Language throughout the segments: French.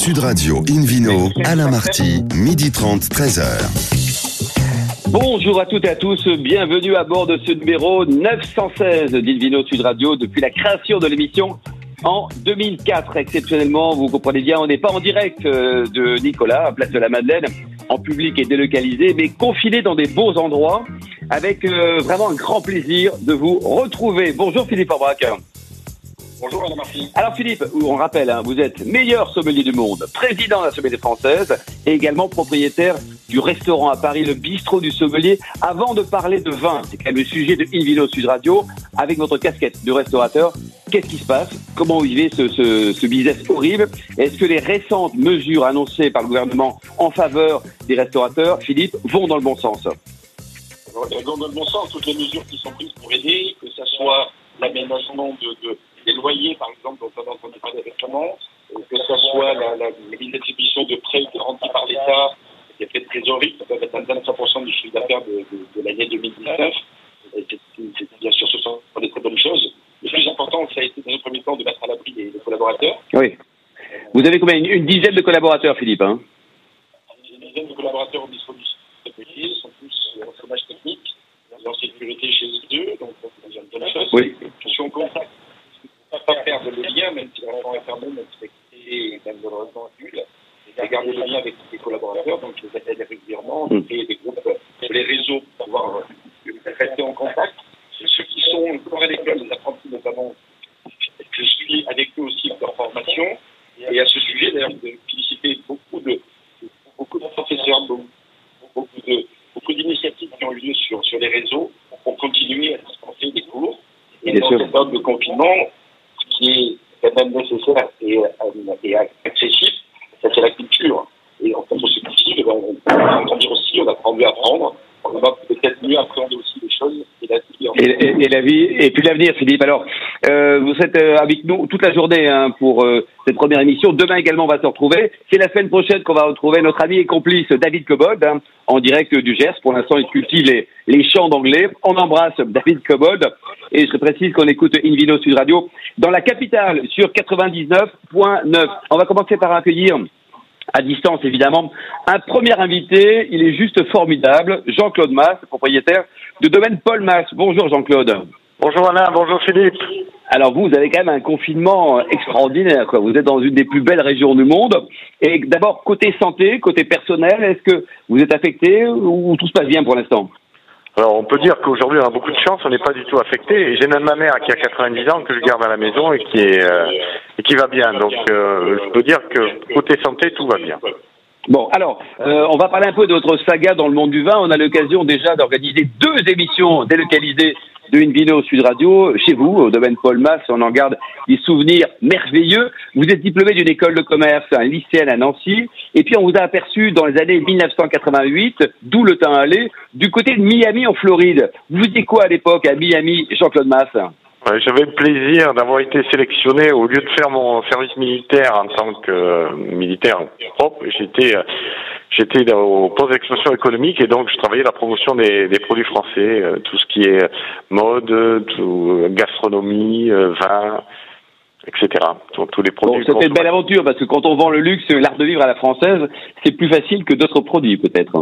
Sud Radio Invino, Alain Marty, midi 30, 13h. Bonjour à toutes et à tous, bienvenue à bord de ce numéro 916 d'Invino Sud Radio depuis la création de l'émission en 2004. Exceptionnellement, vous comprenez bien, on n'est pas en direct euh, de Nicolas, à Place de la Madeleine, en public et délocalisé, mais confiné dans des beaux endroits, avec euh, vraiment un grand plaisir de vous retrouver. Bonjour Philippe Aubrac. Bonjour Marty. Alors Philippe, on rappelle, hein, vous êtes meilleur sommelier du monde, président de la sommelier française et également propriétaire du restaurant à Paris, le bistrot du sommelier. Avant de parler de vin, c'est quand même le sujet de Invino Sud Radio, avec votre casquette de restaurateur, qu'est-ce qui se passe? Comment vivez ce, business horrible? Est-ce que les récentes mesures annoncées par le gouvernement en faveur des restaurateurs, Philippe, vont dans le bon sens? Elles vont dans le bon sens, toutes les mesures qui sont prises pour aider, que ce soit l'aménagement de, des loyers, par exemple, dont on a entendu parler récemment, que ce soit la, la, la distribution de prêts garantis par l'État, des prêts de trésorerie, ça peut être un 25% du chiffre d'affaires de, de, de l'année 2019. Et c'est- bien sûr, ce sont des très bonnes choses. Le plus important, ça a été dans le premier temps de mettre à l'abri les, les collaborateurs. Oui. Vous avez combien? Une, une dizaine de collaborateurs, Philippe hein? Une dizaine de collaborateurs au distribution de pays sont tous en chômage technique, en sécurité chez eux, donc c'est une bonne chose. Oui. Je suis en contact. Je pas perdre le lien, même si le restaurant est fermé, même si c'est même malheureusement nul. Et garder le lien avec les collaborateurs, donc les appelle régulièrement, Mm. créer des groupes, les réseaux pour pouvoir euh, rester en contact. Ceux qui sont encore à l'école, les apprentis notamment, je suis avec eux aussi pour leur formation. Et à ce sujet, d'ailleurs, de féliciter beaucoup de, beaucoup de professeurs, beaucoup, beaucoup de, beaucoup d'initiatives qui ont eu lieu sur, sur les réseaux pour continuer à dispenser des cours. Et Bien dans sûr. cette période de confinement, ce qui est quand même nécessaire et, euh, et accessible, ça c'est la culture. Et en tant que c'est possible, ben, on peut grandir aussi, on apprend mieux à apprendre, on va peut-être mieux appréhender aussi les choses et la vie en- et, la vie et puis l'avenir, Philippe. Alors, euh, vous êtes euh, avec nous toute la journée hein, pour euh, cette première émission. Demain également, on va se retrouver. C'est la semaine prochaine qu'on va retrouver notre ami et complice David Cobold hein, en direct du Gers. Pour l'instant, il cultive les, les chants d'anglais. On embrasse David Cobold et je précise qu'on écoute Invino Sud Radio dans la capitale sur 99.9. On va commencer par accueillir à distance évidemment, un premier invité, il est juste formidable, Jean-Claude Mass, propriétaire de domaine Paul Mass. Bonjour Jean-Claude. Bonjour Alain, bonjour Philippe. Alors vous, vous avez quand même un confinement extraordinaire, quoi. Vous êtes dans une des plus belles régions du monde. Et d'abord, côté santé, côté personnel, est-ce que vous êtes affecté ou tout se passe bien pour l'instant? Alors on peut dire qu'aujourd'hui on a beaucoup de chance, on n'est pas du tout affecté. J'ai même ma mère qui a 90 ans que je garde à la maison et qui euh, va bien. Donc euh, je peux dire que côté santé tout va bien. Bon, alors, euh, on va parler un peu de votre saga dans le monde du vin. On a l'occasion déjà d'organiser deux émissions délocalisées de Invino Sud Radio chez vous, au domaine Paul Mass. On en garde des souvenirs merveilleux. Vous êtes diplômé d'une école de commerce, un lycéenne à Nancy. Et puis, on vous a aperçu dans les années 1988, d'où le temps allait, du côté de Miami en Floride. Vous faisiez quoi à l'époque à Miami, Jean-Claude Mass Ouais, J'avais le plaisir d'avoir été sélectionné au lieu de faire mon service militaire en tant que euh, militaire propre. J'étais euh, j'étais au poste d'expansion économique et donc je travaillais la promotion des, des produits français, euh, tout ce qui est mode, tout, gastronomie, vin, etc. Donc tous les Bon, produits. c'était une belle aventure parce que quand on vend le luxe, l'art de vivre à la française, c'est plus facile que d'autres produits peut-être.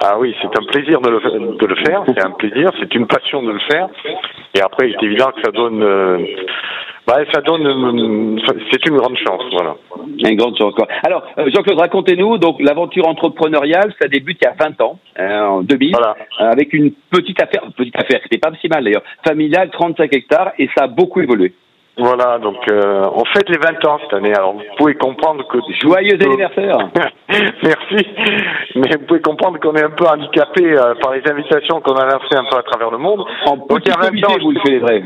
Ah oui, c'est un plaisir de le, de le faire, c'est un plaisir, c'est une passion de le faire. Et après, il est évident que ça donne, euh, bah, ça donne, euh, c'est une grande chance, voilà. Une grande chance. Quoi. Alors, euh, Jean-Claude, racontez-nous, donc l'aventure entrepreneuriale, ça débute il y a 20 ans, hein, en 2000, Voilà. euh, avec une petite affaire, petite affaire, c'était pas si mal d'ailleurs, familiale, 35 hectares, et ça a beaucoup évolué. Voilà, donc euh, on fête les 20 ans cette année. Alors vous pouvez comprendre que Joyeux anniversaire Merci. Mais vous pouvez comprendre qu'on est un peu handicapé euh, par les invitations qu'on a lancées un peu à travers le monde. En Donc, il y a 20 comité, ans, vous le célébrez.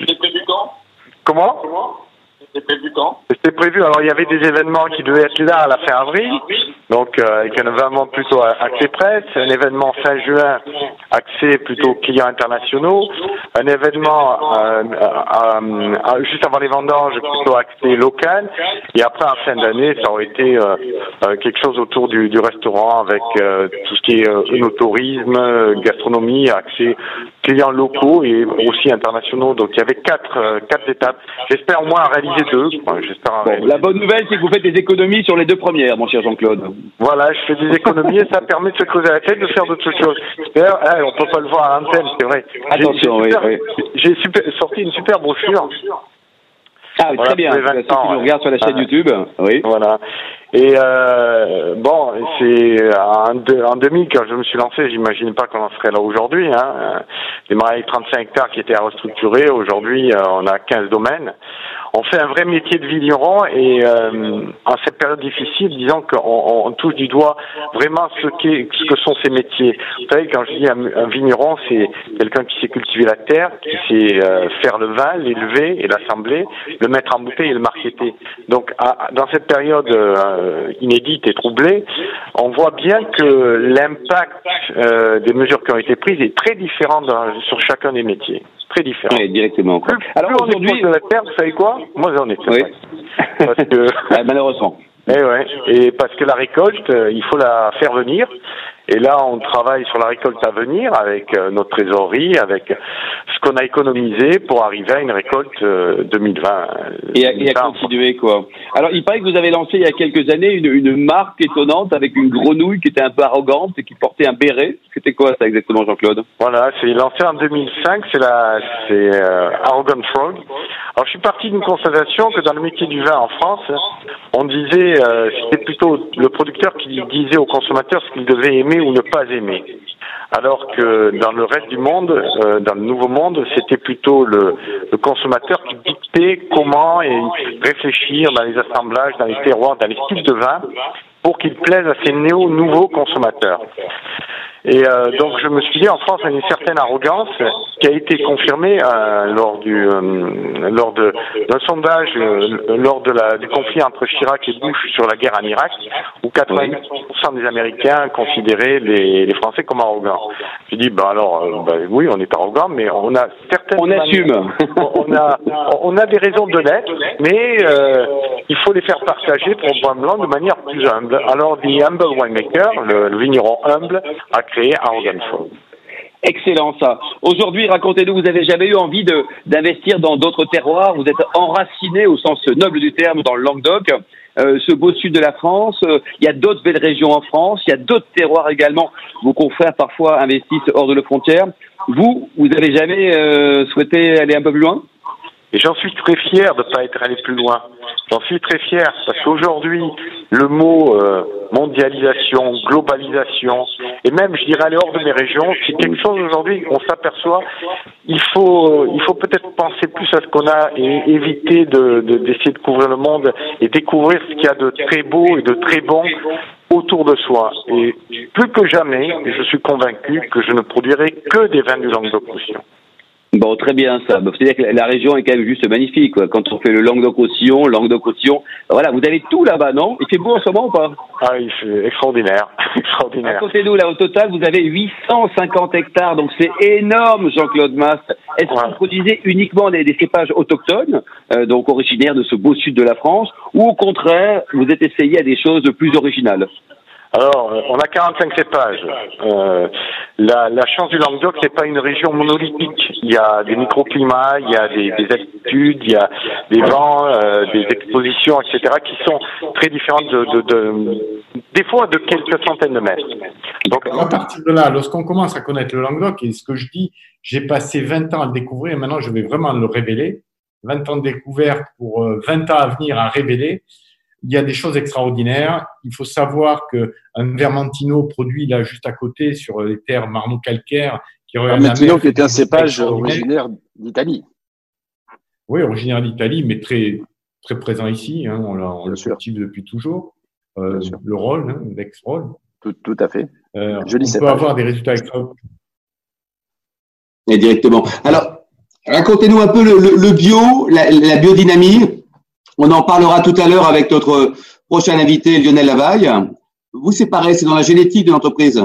C'était prévu quand Comment? Comment? C'était prévu quand C'était prévu. Alors il y avait des événements qui devaient être là à la fin avril. Donc euh, avec un événement plutôt axé presse, un événement fin juin axé plutôt clients internationaux, un événement euh, euh, euh, juste avant les vendanges plutôt axé local, et après en fin d'année ça aurait été quelque chose autour du, du restaurant avec tout ce qui est œnotourisme, gastronomie axé clients locaux et aussi internationaux. Donc il y avait quatre, euh, quatre étapes. J'espère au moins en réaliser deux. J'espère La bonne nouvelle, c'est que vous faites des économies sur les deux premières, mon cher Jean-Claude. Voilà, je fais des économies et ça permet de se creuser la tête, de faire d'autres choses. D'ailleurs, eh, on peut pas le voir à l'antenne, c'est vrai. Attention, J'ai sorti une super brochure. Ah, très bien. Ceux qui nous regardent sur la chaîne YouTube. Oui. Voilà. Et euh, bon, c'est en, en 2000 quand je me suis lancé, j'imagine pas qu'on en serait là aujourd'hui. Hein. Démarrer avec 35 hectares qui étaient à restructurer. Aujourd'hui, euh, on a 15 domaines on fait un vrai métier de vigneron et euh, en cette période difficile, disons qu'on on touche du doigt vraiment ce, ce que sont ces métiers. Vous savez, quand je dis un, vigneron, c'est quelqu'un qui sait cultiver la terre, qui sait euh, faire le vin, l'élever et l'assembler, le mettre en bouteille et le marketer. Donc, dans cette période euh, inédite et troublée, on voit bien que l'impact des mesures qui ont été prises est très différent sur chacun des métiers très différent. Oui, directement. Quoi. Alors aujourd'hui, de la terre, vous savez quoi? Moi, j'en ai. Oui. Parce que malheureusement. Et eh ouais. Et parce que la récolte, euh, il faut la faire venir. Et là, on travaille sur la récolte à venir avec euh, notre trésorerie, avec ce qu'on a économisé pour arriver à une récolte 2020. Euh, et à, continuer, quoi. Alors, il paraît que vous avez lancé il y a quelques années une, une marque étonnante avec une grenouille qui était un peu arrogante et qui portait un béret. C'était quoi ça exactement, Jean-Claude? Voilà, c'est lancé en 2005, c'est la, c'est euh, Arrogant Frog. Alors, je suis parti d'une constatation que dans le métier du vin en France, on disait, c'était plutôt le producteur qui disait aux consommateurs ce qu'il devait aimer ou ne pas aimer. Alors que dans le reste du monde, euh, dans le nouveau monde, c'était plutôt le, consommateur qui dictait comment et réfléchir dans les assemblages, dans les terroirs, dans les styles de vin pour qu'il plaise à ces néo-nouveaux consommateurs. Et euh, donc je me suis dit en France il y a une certaine arrogance qui a été confirmée euh, lors du euh, lors de d'un sondage lors de la du conflit entre Chirac et Bush sur la guerre en Irak où 80% des Américains considéraient les, les Français comme arrogants. J'ai dit bah alors bah, oui on est arrogant mais on a certaines on assume on a on a des raisons de l'être mais il faut les faire partager pour le blanc de manière plus humble. Alors The Humble Winemaker le, vigneron humble a créé Excellent ça. Aujourd'hui, racontez-nous, vous avez jamais eu envie d'investir dans d'autres terroirs? Vous êtes enraciné au sens noble du terme dans le Languedoc, euh, ce beau sud de la France. Euh, il y a d'autres belles régions en France. Il y a d'autres terroirs également. Vos confrères parfois investissent hors de nos frontières. Vous, vous avez jamais euh, souhaité aller un peu plus loin? Et j'en suis très fier de ne pas être allé plus loin. J'en suis très fier parce qu'aujourd'hui, le mot euh, mondialisation, globalisation, et même, je dirais, aller hors de mes régions, c'est quelque chose aujourd'hui, on s'aperçoit, il faut, il faut peut-être penser plus à ce qu'on a et éviter de, d'essayer de couvrir le monde et découvrir ce qu'il y a de très beau et de très bon autour de soi. Et plus que jamais, je suis convaincu que je ne produirai que des vins du Languedoc-Roussillon. Bon, très bien ça. C'est-à-dire que la région est quand même juste magnifique. Quoi. Quand on fait le Languedoc-Roussillon, Languedoc-Roussillon, voilà, vous avez tout là-bas, non? Il fait beau en ce moment ou pas? Ah, il fait extraordinaire. extraordinaire. Racontez-nous, là, au total, vous avez 850 hectares, donc c'est énorme, Jean-Claude Mast. Est-ce que vous produisez uniquement des, cépages autochtones, euh, donc originaires de ce beau sud de la France, ou au contraire, vous êtes essayé à des choses plus originales? Alors, euh, on a 45 cépages. Euh, la, la, chance du Languedoc, c'est pas une région monolithique. Il y a des microclimats, il y a des, des altitudes, il y a des vents, euh, des expositions, etc., qui sont très différentes de, de, de, des fois de quelques centaines de mètres. Donc, à partir de là, lorsqu'on commence à connaître le Languedoc, et ce que je dis, j'ai passé 20 ans à le découvrir, et maintenant je vais vraiment le révéler. 20 ans de découverte pour 20 ans à venir à révéler il y a des choses extraordinaires. Il faut savoir que un Vermentino produit là juste à côté sur les terres marno-calcaires qui Vermentino qui était un cépage originaire d'Italie. Oui, originaire d'Italie, mais très très présent ici. Hein, on, le cultive depuis toujours. Euh, le rôle, hein, l'ex-rôle. Tout, tout, à fait. Euh, on peut avoir des résultats extraordinaires. Et directement. Alors, racontez-nous un peu le, bio, la, la biodynamie. On en parlera tout à l'heure avec notre prochain invité, Lionel Lavaille. Vous, c'est pareil, c'est dans la génétique de l'entreprise.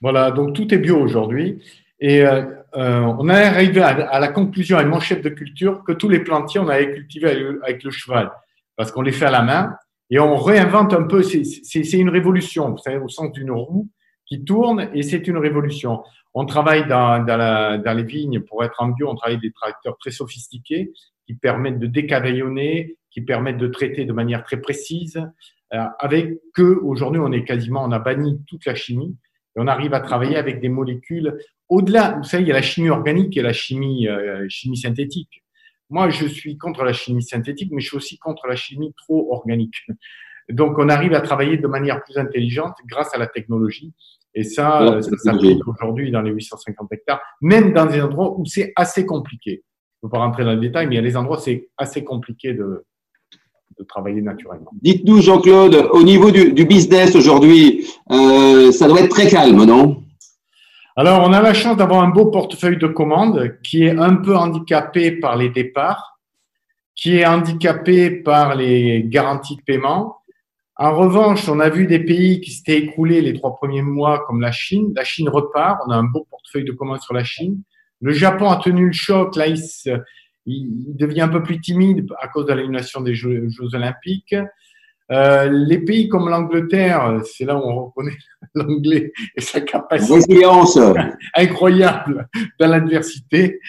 Voilà, donc tout est bio aujourd'hui. Et euh, euh, on est arrivé à, la conclusion avec mon chef de culture que tous les plantiers, on avait cultivé avec le, cheval, parce qu'on les fait à la main et on réinvente un peu. C'est une révolution, au sens d'une roue qui tourne et c'est une révolution. On travaille dans, dans, la, dans les vignes pour être en bio. On travaille des tracteurs très sophistiqués qui permettent de décavaillonner, qui permettent de traiter de manière très précise. Euh, avec que aujourd'hui, on est quasiment, on a banni toute la chimie et on arrive à travailler avec des molécules au-delà. Vous savez, il y a la chimie organique et la chimie, euh, chimie synthétique. Moi, je suis contre la chimie synthétique, mais je suis aussi contre la chimie trop organique. Donc, on arrive à travailler de manière plus intelligente grâce à la technologie. Et ça, ça s'applique aujourd'hui dans les 850 hectares, même dans des endroits où c'est assez compliqué. Ne pas rentrer dans le détail, mais il y a des endroits où c'est assez compliqué de, de travailler naturellement. Dites-nous, Jean-Claude, au niveau du, du business aujourd'hui, euh, ça doit être très calme, non? Alors, on a la chance d'avoir un beau portefeuille de commandes qui est un peu handicapé par les départs, qui est handicapé par les garanties de paiement, en revanche, on a vu des pays qui s'étaient écroulés les trois premiers mois, comme la Chine. La Chine repart. On a un beau portefeuille de commandes sur la Chine. Le Japon a tenu le choc. Là, il, devient un peu plus timide à cause de l'annulation des Jeux, olympiques. Euh, les pays comme l'Angleterre, c'est là où on reconnaît l'anglais et sa capacité incroyable dans l'adversité.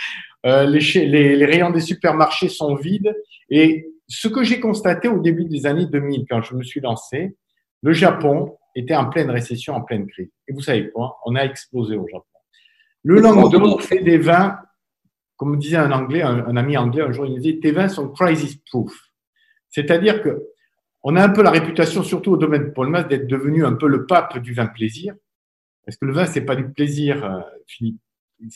Euh, les, les, les, rayons des supermarchés sont vides et ce que j'ai constaté au début des années 2000, quand je me suis lancé, le Japon était en pleine récession, en pleine crise. Et vous savez quoi? On a explosé au Japon. Le Languedoc fait des vins, comme disait un anglais, un, ami anglais un jour, il disait tes vins sont crisis proof. C'est-à-dire que on a un peu la réputation, surtout au domaine de Paul Mas, d'être devenu un peu le pape du vin plaisir. Parce que le vin, c'est pas du plaisir, euh, Philippe.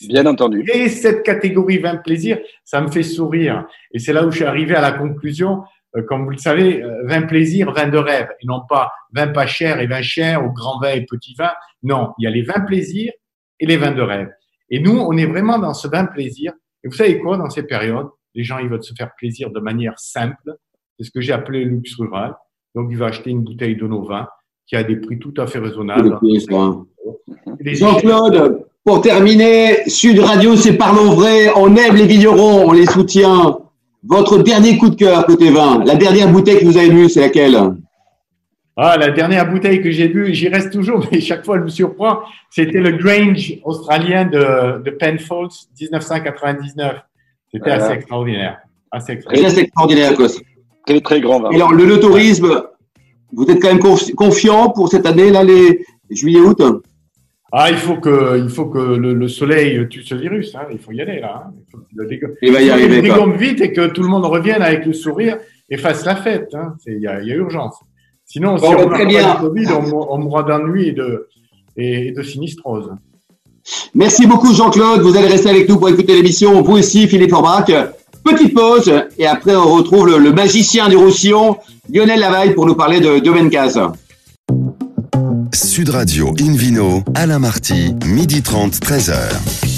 Bien entendu. Et cette catégorie vin plaisir, ça me fait sourire. Et c'est là où je suis arrivé à la conclusion, euh, comme vous le savez, euh, vin plaisir, vin de rêve, et non pas vin pas cher et vin cher, ou grand vin et petit vin. Non, il y a les vins plaisir et les vins de rêve. Et nous, on est vraiment dans ce vin plaisir. Et vous savez quoi, dans ces périodes, les gens, ils veulent se faire plaisir de manière simple. C'est ce que j'ai appelé le luxe rural. Donc, il va acheter une bouteille de nos vins qui a des prix tout à fait raisonnables. Jean-Claude, pour terminer, Sud Radio, c'est Parlons Vrai. On aime les vignerons, on les soutient. Votre dernier coup de cœur côté vin, la dernière bouteille que vous avez vue, c'est laquelle? Ah, la dernière bouteille que j'ai vue, j'y reste toujours, mais chaque fois elle me surprend, c'était le Grange australien de, de Penfolds 1999. C'était assez extraordinaire. Assez extraordinaire. Très extraordinaire, Très, très grand vin. Et alors, le, tourisme, vous êtes quand même confiant pour cette année, là, les juillet-août ah, il faut que, il faut que le, soleil tue ce virus. Hein. Il faut y aller là. Hein. Il faut il va y arriver. vite et que tout le monde revienne avec le sourire et fasse la fête. Hein. Il y, a, y a urgence. Sinon, si on très bien. Covid, on, mourra d'ennui et de, et de sinistrose. Merci beaucoup Jean-Claude. Vous allez rester avec nous pour écouter l'émission. Vous aussi, Philippe Orbach. Petite pause et après on retrouve le, magicien du Roussillon, Lionel Lavaille, pour nous parler de Domaine Case. Sud Radio Invino, Alain Marty, midi 30, 13h.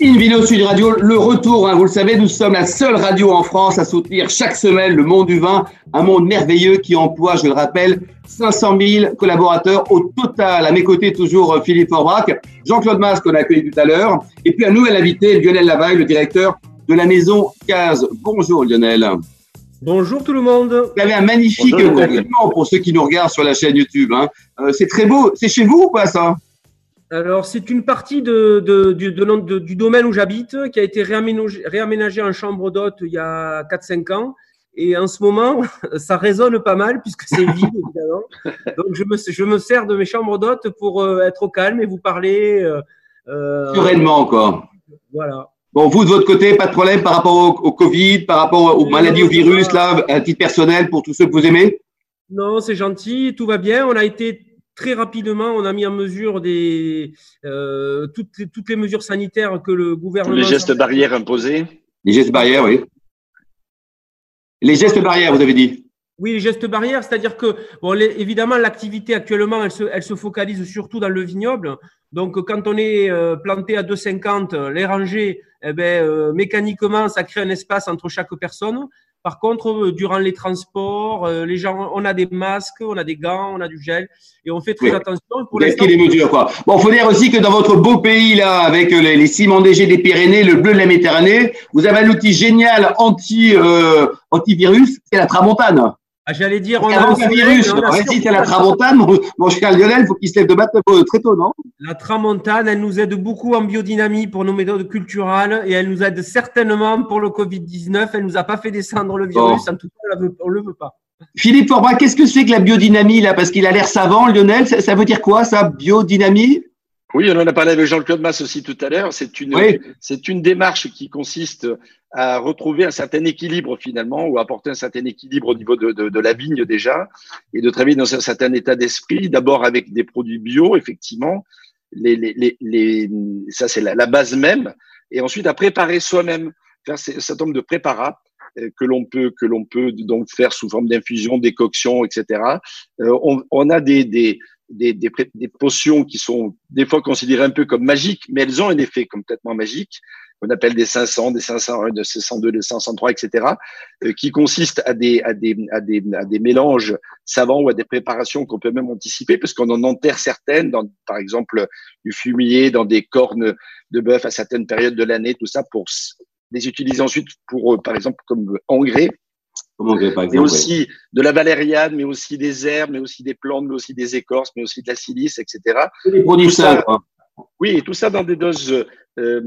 Invino Sud Radio, le retour, hein, vous le savez, nous sommes la seule radio en France à soutenir chaque semaine le monde du vin, un monde merveilleux qui emploie, je le rappelle, 500 000 collaborateurs au total. À mes côtés, toujours euh, Philippe Forbrac, Jean-Claude Mas qu'on a accueilli tout à l'heure, et puis un nouvel invité, Lionel Lavaille, le directeur de la maison Case. Bonjour Lionel. Bonjour tout le monde. Vous avez un magnifique compliment pour ceux qui nous regardent sur la chaîne YouTube. Hein. Euh, c'est très beau. C'est chez vous ou pas ça? Alors, c'est une partie de, de, du, de, du, domaine où j'habite qui a été réaménagée, réaménagé en chambre d'hôte il y a 4-5 ans. Et en ce moment, ça résonne pas mal puisque c'est vide, évidemment. Donc, je me, je me sers de mes chambres d'hôtes pour euh, être au calme et vous parler. Euh, euh Sereinement, quoi. Voilà. Bon, vous, de votre côté, pas de problème par rapport au, Covid, par rapport aux maladies, au virus, là, à titre personnel, pour tous ceux que vous aimez? Non, c'est gentil, tout va bien. On a été très rapidement, on a mis en mesure des, euh, toutes, les, toutes les mesures sanitaires que le gouvernement. Les gestes barrières imposés Les gestes barrières, oui. Les gestes barrières, vous avez dit oui, les gestes barrières, c'est-à-dire que, bon, évidemment, l'activité actuellement, elle se, elle se, focalise surtout dans le vignoble. Donc, quand on est euh, planté à 2,50, les rangées, eh ben, euh, mécaniquement, ça crée un espace entre chaque personne. Par contre, euh, durant les transports, les gens, on a des masques, on a des gants, on a du gel, et on fait très attention. Pour les mesures, quoi. Bon, faut dire aussi que dans votre beau pays là, avec les, les ciments DG des Pyrénées, le bleu de la Méditerranée, vous avez un outil génial anti antivirus, c'est la tramontane. Ah, J'allais dire, on a un virus, t'as la tramontane, mon, mon cher Lionel, faut qu'il se lève de matin euh, très tôt, non? La tramontane, elle nous aide beaucoup en biodynamie pour nos méthodes culturales et elle nous aide certainement pour le Covid-19. Elle nous a pas fait descendre le virus, en tout cas, on on le veut pas. Philippe Forbin, qu'est-ce que c'est que la biodynamie, là? Parce qu'il a l'air savant, Lionel. Ça, ça veut dire quoi, ça, biodynamie? Oui, on en a parlé avec Jean-Claude Masse aussi tout à l'heure. C'est une, Oui. c'est une démarche qui consiste à retrouver un certain équilibre finalement, ou apporter un certain équilibre au niveau de, de, de la vigne déjà, et de travailler dans un certain état d'esprit. D'abord avec des produits bio, effectivement. Les, les, les, les- ça, c'est la, la base même. Et ensuite à préparer soi-même, faire un certain nombre de préparats euh, que l'on peut que l'on peut donc faire sous forme d'infusion, décoction, etc. Euh, on, on a des, des des, des, des potions qui sont des fois considérées un peu comme magiques, mais elles ont un effet complètement magique, qu'on appelle des 500, des 501, des 502, des 503, etc., euh, qui consistent à des, à, des, à, des, à des mélanges savants ou à des préparations qu'on peut même anticiper, parce qu'on en enterre certaines, dans, par exemple du fumier, dans des cornes de bœuf à certaines périodes de l'année, tout ça pour les utiliser ensuite pour, euh, par exemple, comme engrais Comment on fait, par mais ouais. aussi de la valériane, mais aussi des herbes, mais aussi des plantes, mais aussi des écorces, mais aussi de la silice, etc. Des produits quoi. Oui, et tout ça dans des doses euh, euh,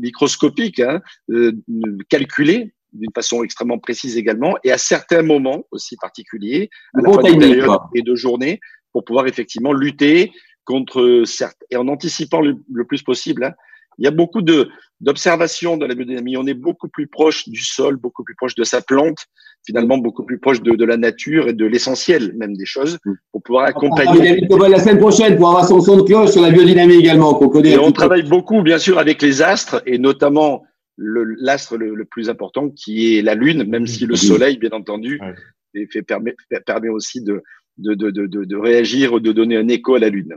microscopiques, hein, euh, calculées d'une façon extrêmement précise également, et à certains moments aussi particuliers, à Le la bon fin de période et de journée, pour pouvoir effectivement lutter contre certes et en anticipant le, le plus possible. hein. Il y a beaucoup de d'observations dans la biodynamie. On est beaucoup plus proche du sol, beaucoup plus proche de sa plante, finalement beaucoup plus proche de, de la nature et de l'essentiel même des choses, pour pouvoir On accompagner. Cobol la semaine prochaine pour avoir son son de cloche sur la biodynamie également, qu'on connaît. Et on peu. travaille beaucoup, bien sûr, avec les astres et notamment l'astre le, le plus important qui est la Lune, même si le. Soleil, bien entendu, Ouais. fait, permet, permet aussi de, de, de, de, de, de réagir ou de donner un écho à la Lune.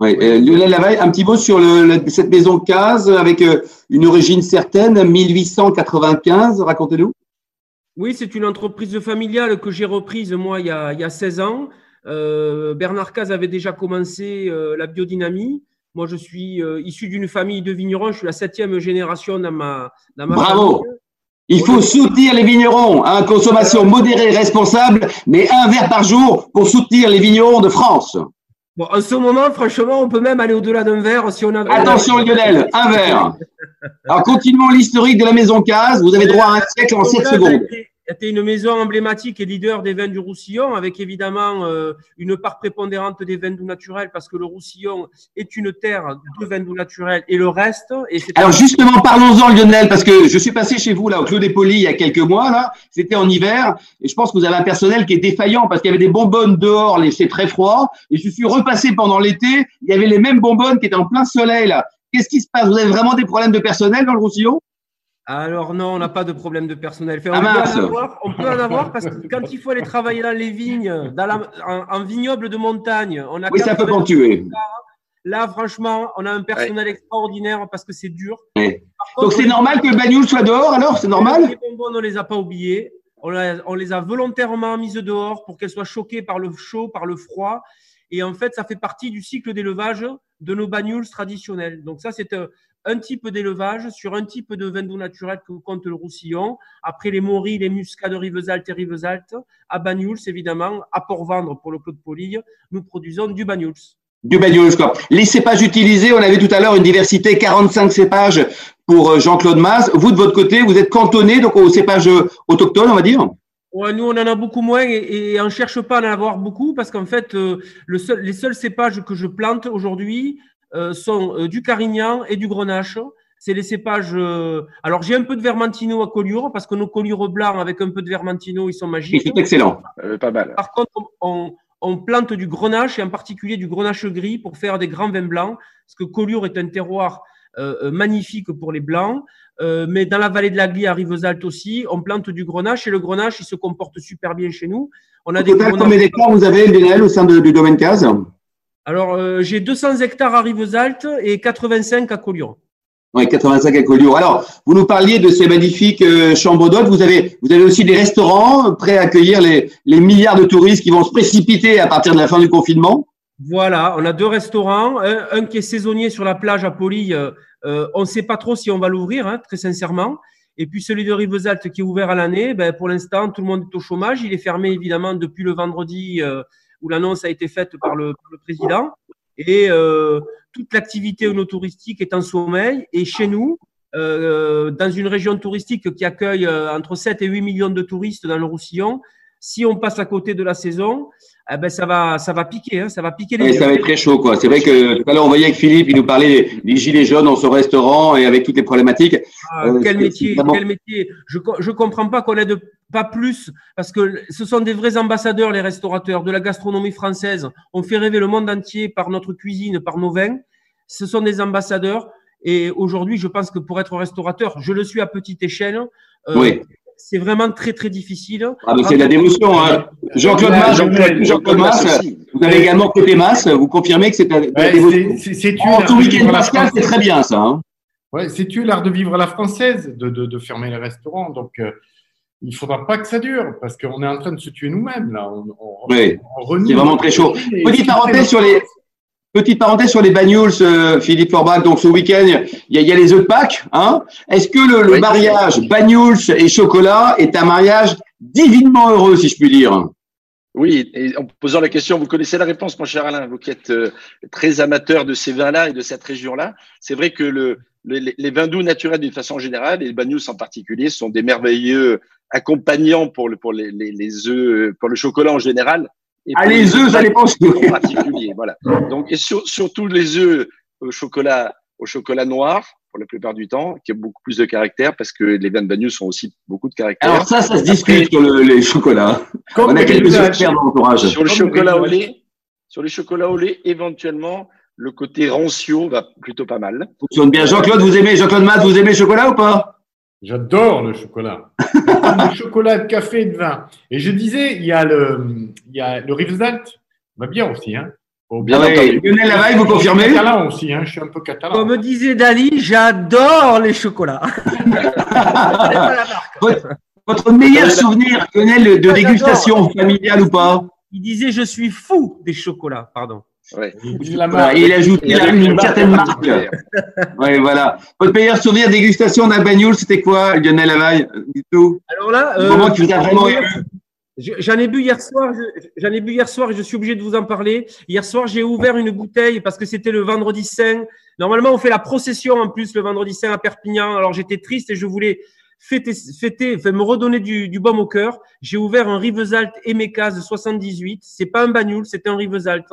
Ouais, euh, Lionel Lavaille, un petit mot sur le, le- cette maison case avec euh, une origine certaine, 1895, racontez-nous. Oui, c'est une entreprise familiale que j'ai reprise moi il y a, il y a 16 ans. Euh, Bernard Caz avait déjà commencé euh, la biodynamie. Moi, je suis euh, issu d'une famille de vignerons. Je suis la septième génération dans ma, dans ma Bravo. famille. Il faut soutenir les vignerons, hein, consommation modérée, responsable, mais un verre par jour pour soutenir les vignerons de France. Bon, en ce moment, franchement, on peut même aller au-delà d'un verre si on a. Attention Lionel, un verre. Alors continuons l'historique de la maison case. Vous avez droit à un siècle en 7 Donc là, secondes. été- C'était une maison emblématique et leader des vins du Roussillon, avec évidemment euh, une part prépondérante des vins doux naturels, parce que le Roussillon est une terre de vins doux naturels, et le reste. Et c'est Alors justement, parlons-en Lionel, parce que je suis passé chez vous là au Clos des Polis il y a quelques mois là. C'était en hiver et je pense que vous avez un personnel qui est défaillant parce qu'il y avait des bonbonnes dehors, c'est très froid. Et je suis repassé pendant l'été, il y avait les mêmes bonbonnes qui étaient en plein soleil là. Qu'est-ce qui se passe? Vous avez vraiment des problèmes de personnel dans le Roussillon? Alors non, on n'a pas de problème de personnel. Enfin, Ah, on, peut en avoir, on peut en avoir parce que quand il faut aller travailler dans les vignes, dans la, en, en vignoble de montagne, on a Oui, ça peut 80 ponctuer. Là, franchement, on a un personnel extraordinaire parce que c'est dur. Ouais. Donc c'est normal que le bagnoul soit dehors alors C'est normal Les bonbons, on ne les a pas oubliés. On, on les a volontairement mises dehors pour qu'elles soient choquées par le chaud, par le froid. Et en fait, ça fait partie du cycle d'élevage de nos bagnoles traditionnels. Donc ça, c'est un, un type d'élevage sur un type de vin doux naturel que compte le Roussillon. Après les Moris, les Muscats de Rivesaltes et Rivesaltes, à Banyuls, évidemment, à Port-Vendre pour le Clos de Polille, nous produisons du Banyuls. Du bagnoul, quoi. Les cépages utilisés, on avait tout à l'heure une diversité, 45 cépages pour euh, Jean-Claude Masse. Vous, de votre côté, vous êtes cantonné donc aux cépages euh, autochtones, on va dire? Ouais, nous, on en a beaucoup moins et, et on ne cherche pas à en avoir beaucoup parce qu'en fait, euh, le seul, les seuls cépages que je plante aujourd'hui sont euh, du Carignan et du Grenache. C'est les cépages. euh, Alors, j'ai un peu de Vermentino à Collioure parce que nos Collioures blancs avec un peu de Vermentino, ils sont magiques. c'est excellent. Euh, pas mal. Par contre, on, on plante du grenache et en particulier du grenache gris pour faire des grands vins blancs, parce que Collioure est un terroir euh, euh, magnifique pour les blancs. Euh, mais dans la vallée de la Glie, à Rivesaltes aussi, on plante du grenache et le grenache, il se comporte super bien chez nous. On a Au des total, combien d'hectares vous avez, Lionel, au sein de- du domaine case? Alors, euh, j'ai 200 hectares à Rivesaltes et 85 à Collioure. Oui, 85 à Collioure. Alors, vous nous parliez de ces magnifiques euh, chambres d'hôtes. Vous avez, vous avez aussi des restaurants prêts à accueillir les, les milliards de touristes qui vont se précipiter à partir de la fin du confinement. Voilà, on a deux restaurants, un, un qui est saisonnier sur la plage à Poly. euh, euh, on ne sait pas trop si on va l'ouvrir, hein, très sincèrement. Et puis celui de Rivesaltes qui est ouvert à l'année, ben, pour l'instant, tout le monde est au chômage. Il est fermé évidemment depuis le vendredi euh, où l'annonce a été faite par le, président. Et euh, toute l'activité touristique est en sommeil. Et chez nous, euh, dans une région touristique qui accueille euh, entre 7 et 8 millions de touristes dans le Roussillon, si on passe à côté de la saison, eh ben ça va, ça va piquer, hein, ça va piquer les. Et ça va être très chaud, quoi. C'est vrai que tout à l'heure on voyait avec Philippe, il nous parlait des gilets jaunes dans son restaurant et avec toutes les problématiques. Ah, euh, quel métier, vraiment... quel métier. Je je comprends pas qu'on aide pas plus parce que ce sont des vrais ambassadeurs les restaurateurs de la gastronomie française. On fait rêver le monde entier par notre cuisine, par nos vins. Ce sont des ambassadeurs. Et aujourd'hui, je pense que pour être restaurateur, je le suis à petite échelle. Euh, oui c'est vraiment très très difficile. Ah, c'est de la dévotion. Hein. Jean-Claude Masse, Jean Mas, vous avez également côté Masse, vous confirmez que c'est de la dévotion. C'est en tout week-end pascal, c'est très bien ça. Hein. Ouais, c'est tu l'art de vivre à la française, de, de, de fermer les restaurants. Donc, euh, il ne faudra pas que ça dure, parce qu'on est en train de se tuer nous-mêmes. là. On, on, oui, c'est vraiment très chaud. Petite parenthèse sur les, Petite parenthèse sur les bagnoles, euh, Philippe Forbach. Donc ce week-end, il y, a, les œufs de Pâques. Hein Est-ce que le, le mariage bagnoles et chocolat est un mariage divinement heureux, si je puis dire? Oui, et en posant la question, vous connaissez la réponse, mon cher Alain, vous qui êtes euh, très amateur de ces vins-là et de cette région-là. C'est vrai que le, les, les, vins doux naturels d'une façon générale, et le bagnoles en particulier, sont des merveilleux accompagnants pour, le, pour les, les, les œufs, pour le chocolat en général. Et ah, les œufs, ça dépend. En particulier, voilà. Donc, et sur, surtout les œufs au chocolat, au chocolat noir, pour la plupart du temps, qui a beaucoup plus de caractère, parce que les vins de Bagnous ont aussi beaucoup de caractère. Alors ça, ça se discute sur le, les chocolats. On a quelques experts dans l'entourage. Sur le chocolat au lait, sur les chocolats au lait, éventuellement, le côté rancio va plutôt pas mal. Fonctionne bien. Jean-Claude, vous aimez, Jean-Claude Matt, vous aimez le chocolat ou pas? J'adore le chocolat. le chocolat, de café et de vin. Et je disais, il y a le, il y a le Rivesaltes, va bien aussi, hein. bien entendu. Lionel Lavaille, vous confirmez catalan aussi, hein. Je suis un peu catalan. Comme disait Dali, j'adore les chocolats. votre, votre, meilleur souvenir, Lionel, de dégustation familiale ou pas Il disait, je suis fou des chocolats, pardon. Ouais. il ajoute il a une, certaine marque. ouais, voilà. Votre meilleur souvenir dégustation d'un bagnoul, c'était quoi, Lionel Lavaille tout? Alors là, euh, moment qui vous a vraiment J'en ai bu hier soir. J'en ai bu hier soir et je suis obligé de vous en parler. Hier soir, j'ai ouvert une bouteille parce que c'était le vendredi saint. Normalement, on fait la procession en plus le vendredi saint à Perpignan. Alors j'étais triste et je voulais fêter, fêter, enfin, me redonner du, du baume au cœur. J'ai ouvert un Rivesalt Emekaz de 78. C'est pas un bagnoul, c'était un Rivesalt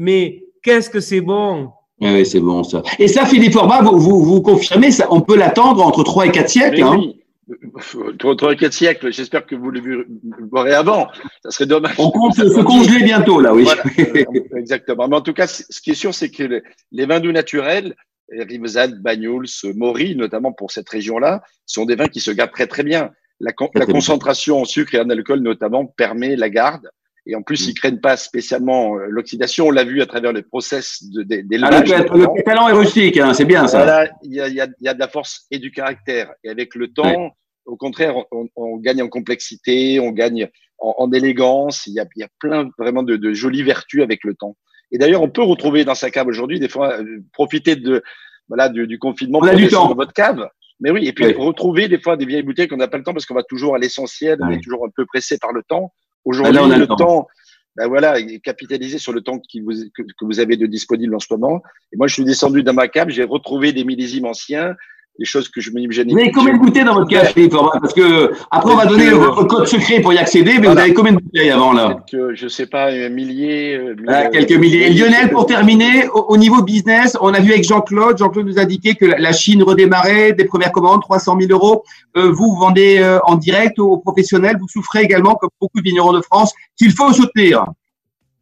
mais qu'est-ce que c'est bon? Ah oui, c'est bon ça. Et ça, Philippe Orba, vous, vous, vous confirmez, ça, on peut l'attendre entre 3 et 4 siècles hein? oui. Entre 3 et 4 siècles, j'espère que vous le verrez avant. Ça serait dommage. On compte se congeler bientôt, là, oui. Voilà. Exactement. Mais en tout cas, ce qui est sûr, c'est que les vins doux naturels, Rivesal, Bagnols, Maury, notamment pour cette région-là, sont des vins qui se gardent très très bien. La, la concentration en sucre et en alcool, notamment, permet la garde. Et en plus, ils craignent pas spécialement euh, l'oxydation. On l'a vu à travers le process d'élevage. Ah, le, le talent est rustique, hein, c'est bien ça. Voilà, il y a, y, a, y a, de la force et du caractère. Et avec le temps, ouais. au contraire, on, on, gagne en complexité, on gagne en, en élégance. Il y a, y a, plein vraiment de, de, jolies vertus avec le temps. Et d'ailleurs, on peut retrouver dans sa cave aujourd'hui, des fois, euh, profiter de voilà du, du confinement on a du temps. dans votre cave. Mais oui, et puis oui. retrouver des fois des vieilles bouteilles qu'on n'a pas le temps parce qu'on va toujours à l'essentiel, on est toujours un peu pressé par le temps. Aujourd'hui, ah, le, le, temps, temps ben voilà, capitaliser sur le temps qui vous, que, que, vous avez de disponible en ce moment. Et moi, je suis descendu dans ma j'ai retrouvé des millésimes anciens, des choses que je me Vous avez combien de bouteilles dans votre Philippe Parce que après, on va donner votre code secret pour y accéder, mais voilà. vous avez combien de bouteilles avant là Je sais pas, un millier. Euh, ah, quelques milliers. Et Lionel, pour terminer, au, au, niveau business, on a vu avec Jean-Claude, Jean-Claude nous a indiqué que la Chine redémarrait, des premières commandes, 300 000 euros. Euh, vous, vous vendez euh, en direct aux professionnels, vous souffrez également, comme beaucoup de vignerons de France, qu'il faut soutenir.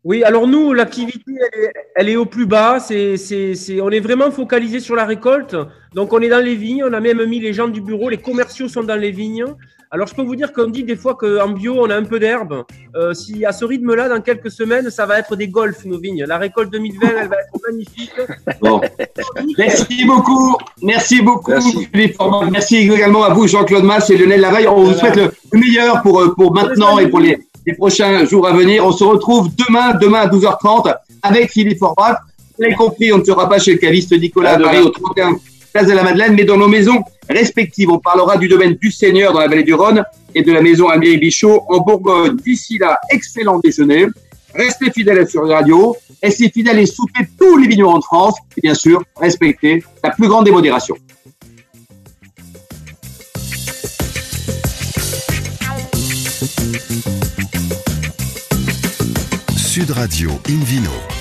Oui, alors nous, l'activité, elle est, elle est, au plus bas. C'est, c'est, c'est, on est vraiment focalisé sur la récolte. Donc, on est dans les vignes. On a même mis les gens du bureau. Les commerciaux sont dans les vignes. Alors, je peux vous dire qu'on dit des fois qu'en bio, on a un peu d'herbe. Euh, si à ce rythme-là, dans quelques semaines, ça va être des golfs, nos vignes. La récolte 2020, elle va être magnifique. Bon. Merci beaucoup. Merci beaucoup, Merci. Merci également à vous, Jean-Claude Masse et Lionel Lavaille. On vous souhaite le meilleur pour, euh, pour maintenant et pour les les prochains jours à venir. On se retrouve demain, demain à 12h30 avec Philippe Forbach. Vous compris, on ne sera pas chez le caviste Nicolas à Paris au 31 Place de la Madeleine, mais dans nos maisons respectives. On parlera du domaine du Seigneur dans la vallée du Rhône et de la maison Amélie Bichot en Bourgogne. D'ici là, excellent déjeuner. Restez fidèles sur les radio. Restez fidèles et soutenez tous les vignerons de France. Et bien sûr, respectez la plus grande démodération. Sud Radio Invino.